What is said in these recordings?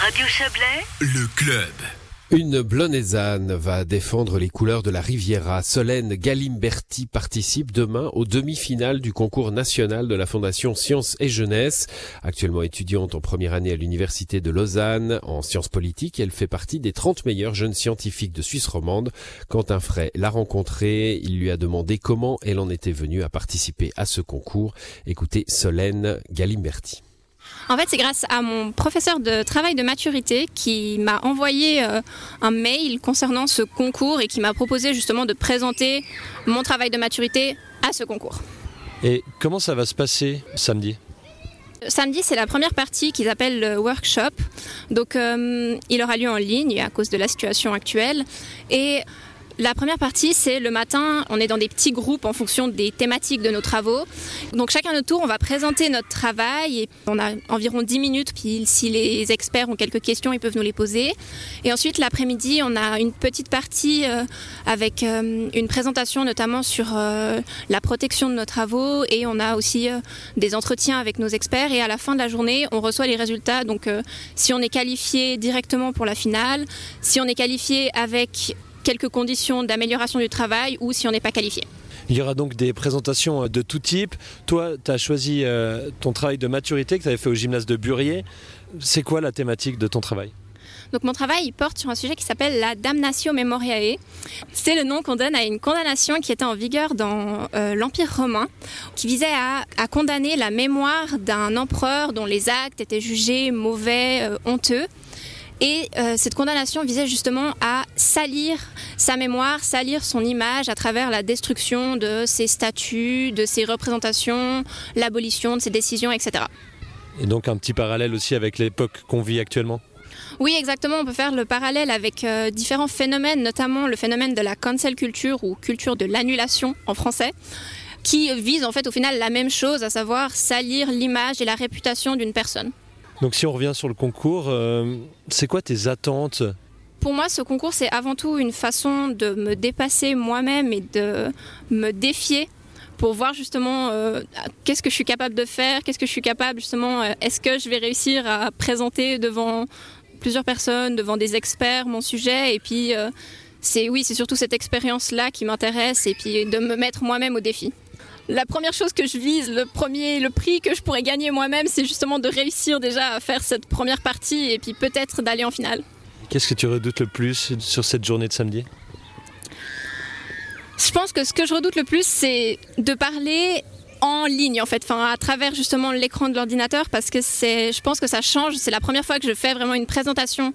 Radio Chablais, le club. Une Blonaisanne va défendre les couleurs de la Riviera. Solène Galimberti participe demain aux demi-finales du concours national de la Fondation Sciences et Jeunesse. Actuellement étudiante en première année à l'Université de Lausanne en sciences politiques, elle fait partie des 30 meilleurs jeunes scientifiques de Suisse romande. Quentin Fray l'a rencontrée, il lui a demandé comment elle en était venue à participer à ce concours. Écoutez Solène Galimberti. En fait, c'est grâce à mon professeur de travail de maturité qui m'a envoyé euh, un mail concernant ce concours et qui m'a proposé justement de présenter mon travail de maturité à ce concours. Et comment ça va se passer samedi? Samedi, c'est la première partie qu'ils appellent le workshop. Donc, euh, il aura lieu en ligne à cause de la situation actuelle. Et la première partie, c'est le matin, on est dans des petits groupes en fonction des thématiques de nos travaux. Donc chacun notre tour, on va présenter notre travail et on a environ 10 minutes, puis si les experts ont quelques questions, ils peuvent nous les poser. Et ensuite, l'après-midi, on a une petite partie euh, avec euh, une présentation notamment sur euh, la protection de nos travaux et on a aussi des entretiens avec nos experts et à la fin de la journée, on reçoit les résultats. Donc si on est qualifié directement pour la finale, si on est qualifié avec quelques conditions d'amélioration du travail ou si on n'est pas qualifié. Il y aura donc des présentations euh, de tout type. Toi, tu as choisi euh, ton travail de maturité que tu avais fait au gymnase de Burier. C'est quoi la thématique de ton travail? Donc mon travail porte sur un sujet qui s'appelle la damnatio memoriae. C'est le nom qu'on donne à une condamnation qui était en vigueur dans euh, l'Empire romain, qui visait à, condamner la mémoire d'un empereur dont les actes étaient jugés mauvais, honteux. Et euh, cette condamnation visait justement à salir sa mémoire, salir son image à travers la destruction de ses statuts, de ses représentations, l'abolition de ses décisions, etc. Et donc un petit parallèle aussi avec l'époque qu'on vit actuellement? Oui, exactement. On peut faire le parallèle avec euh, différents phénomènes, notamment le phénomène de la cancel culture ou culture de l'annulation en français, qui vise en fait au final la même chose, à savoir salir l'image et la réputation d'une personne. Donc si on revient sur le concours, euh, c'est quoi tes attentes? Pour moi, ce concours, c'est avant tout une façon de me dépasser moi-même et de me défier pour voir justement euh, qu'est-ce que je suis capable de faire, qu'est-ce que je suis capable justement, euh, est-ce que je vais réussir à présenter devant plusieurs personnes, devant des experts mon sujet. Et puis c'est oui, c'est surtout cette expérience-là qui m'intéresse et puis de me mettre moi-même au défi la première chose que je vise, le premier, le prix que je pourrais gagner moi-même, c'est justement de réussir déjà à faire cette première partie et puis peut-être d'aller en finale. Qu'est-ce que tu redoutes le plus sur cette journée de samedi? Je pense que ce que je redoute le plus, c'est de parler en ligne en fait, enfin à travers justement l'écran de l'ordinateur parce que c'est, je pense que ça change. C'est la première fois que je fais vraiment une présentation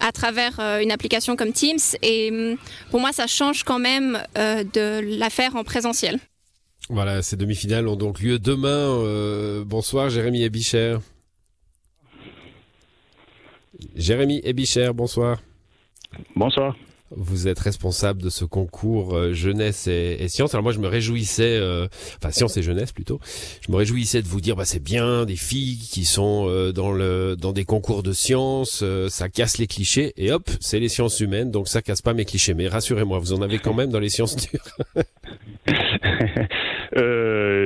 à travers euh, une application comme Teams et hum, pour moi ça change quand même euh, de la faire en présentiel. Voilà, ces demi-finales ont donc lieu demain. Euh, bonsoir Jérémy Ebicher. Jérémy Ebicher, bonsoir. Bonsoir. Vous êtes responsable de ce concours euh, jeunesse et, et, sciences. Alors moi, je me réjouissais, euh, enfin sciences et jeunesse plutôt. Je me réjouissais de vous dire, bah c'est bien des filles qui sont euh, dans le dans des concours de sciences, ça casse les clichés. Et hop, c'est les sciences humaines, donc ça casse pas mes clichés. Mais rassurez-moi, vous en avez quand même dans les sciences dures.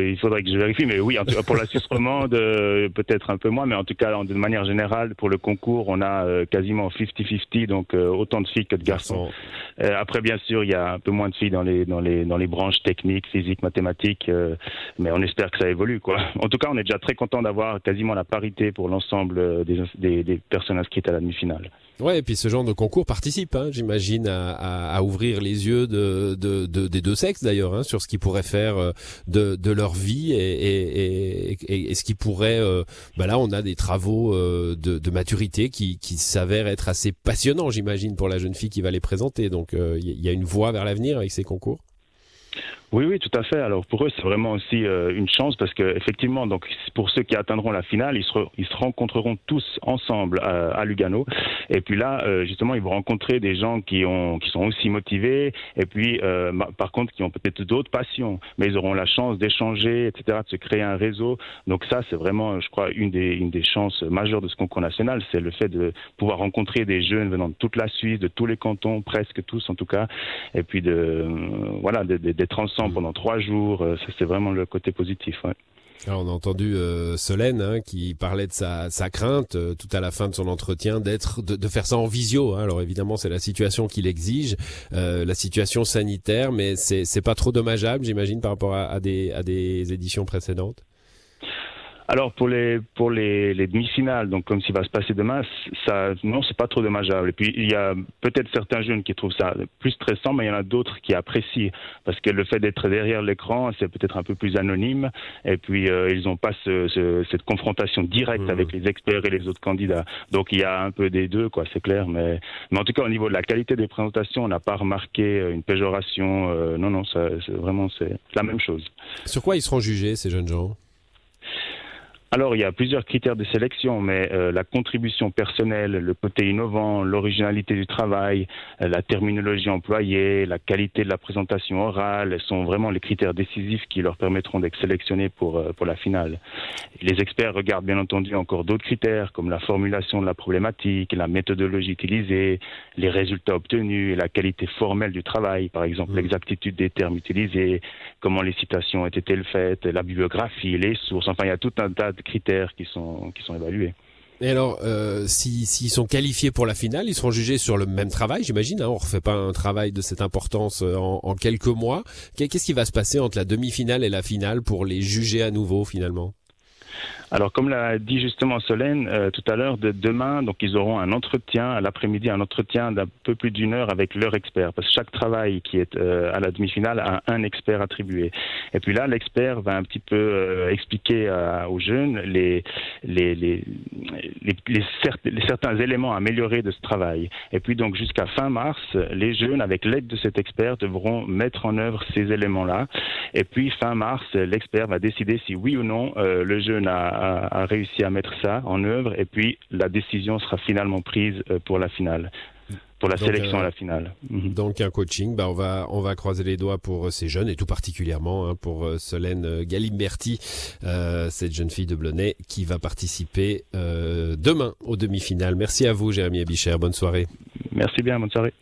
Euh, il faudrait que je vérifie, mais oui, pour la Suisse romande, euh, peut-être un peu moins, mais en tout cas, de manière générale, pour le concours, on a euh, quasiment 50-50, donc autant de filles que de garçons. après, bien sûr, il y a un peu moins de filles dans les dans les dans les branches techniques, physiques, mathématiques, mais on espère que ça évolue, quoi. En tout cas, on est déjà très content d'avoir quasiment la parité pour l'ensemble des, des, des personnes inscrites à la demi-finale. Ouais, et puis ce genre de concours participe, hein, j'imagine, à, à, à, ouvrir les yeux de, de, de des deux sexes d'ailleurs, hein, sur ce qu'ils pourraient faire euh, de, de leur vie et, ce qui pourrait. Euh, bah là, on a des travaux euh, de, maturité qui, qui s'avèrent être assez passionnants, j'imagine, pour la jeune fille qui va les présenter. Donc, il y a une voie vers l'avenir avec ces concours. Oui, oui, tout à fait. Alors pour eux, c'est vraiment aussi euh, une chance parce que effectivement, donc pour ceux qui atteindront la finale, ils se, ils se rencontreront tous ensemble à, à Lugano. Et puis là, euh, justement, ils vont rencontrer des gens qui ont, qui sont aussi motivés. Et puis, euh, par contre, qui ont peut-être d'autres passions, mais ils auront la chance d'échanger, etc., de se créer un réseau. Donc ça, c'est vraiment, je crois, une des, une des chances majeures de ce concours national, c'est le fait de pouvoir rencontrer des jeunes venant de toute la Suisse, de tous les cantons, presque tous en tout cas, et puis de, voilà, d'être pendant trois jours. Euh, ça, c'est vraiment le côté positif. On a entendu euh, Solène hein, qui parlait de sa, crainte euh, tout à la fin de son entretien d'être de, faire ça en visio. Hein. Alors évidemment c'est la situation qui l'exige, euh, la situation sanitaire, mais c'est pas trop dommageable j'imagine par rapport à, des, à des éditions précédentes? Alors pour les pour les, les demi-finales, donc comme s'il va se passer demain, ça non c'est pas trop dommageable. Et puis il y a peut-être certains jeunes qui trouvent ça plus stressant, mais il y en a d'autres qui apprécient parce que le fait d'être derrière l'écran, c'est peut-être un peu plus anonyme. Et puis euh, ils n'ont pas ce, cette confrontation directe mmh. avec les experts et les autres candidats. Donc il y a un peu des deux, quoi, c'est clair. Mais mais en tout cas au niveau de la qualité des présentations, on n'a pas remarqué une péjoration. Euh, non non, ça, vraiment c'est la même chose. Sur quoi ils seront jugés ces jeunes gens? Alors, il y a plusieurs critères de sélection, mais euh, la contribution personnelle, le côté innovant, l'originalité du travail, euh, la terminologie employée, la qualité de la présentation orale sont vraiment les critères décisifs qui leur permettront d'être sélectionnés pour, euh, pour la finale. les experts regardent bien entendu encore d'autres critères, comme la formulation de la problématique, la méthodologie utilisée, les résultats obtenus et la qualité formelle du travail, par exemple mmh. l'exactitude des termes utilisés, comment les citations ont été faites, la bibliographie, les sources, enfin il y a tout un tas de critères qui sont, qui sont évalués. Et alors, euh, s'ils sont qualifiés pour la finale, ils seront jugés sur le même travail, j'imagine. Hein on refait pas un travail de cette importance euh, en, en quelques mois. Qu'est-ce qui va se passer entre la demi-finale et la finale pour les juger à nouveau finalement? Alors, comme l'a dit justement Solène euh, tout à l'heure, de demain, donc ils auront un entretien à l'après-midi, un entretien d'un peu plus d'une heure avec leur expert, parce que chaque travail qui est euh, à la demi-finale a un expert attribué. Et puis là, l'expert va un petit peu euh, expliquer aux jeunes les les, les, les, certains éléments améliorés de ce travail. Et puis donc jusqu'à fin mars, les jeunes, avec l'aide de cet expert, devront mettre en œuvre ces éléments-là. Et puis fin mars, l'expert va décider si oui ou non le jeune a a, réussi à mettre ça en œuvre et puis la décision sera finalement prise euh, pour la finale pour la sélection à la finale. Mhm. Donc un coaching, bah on va on va croiser les doigts pour euh, ces jeunes et tout particulièrement hein, pour euh, Solène Galimberti, cette jeune fille de Blonay qui va participer demain aux demi-finales. Merci à vous Jérémy Abicher, bonne soirée. Merci bien, bonne soirée.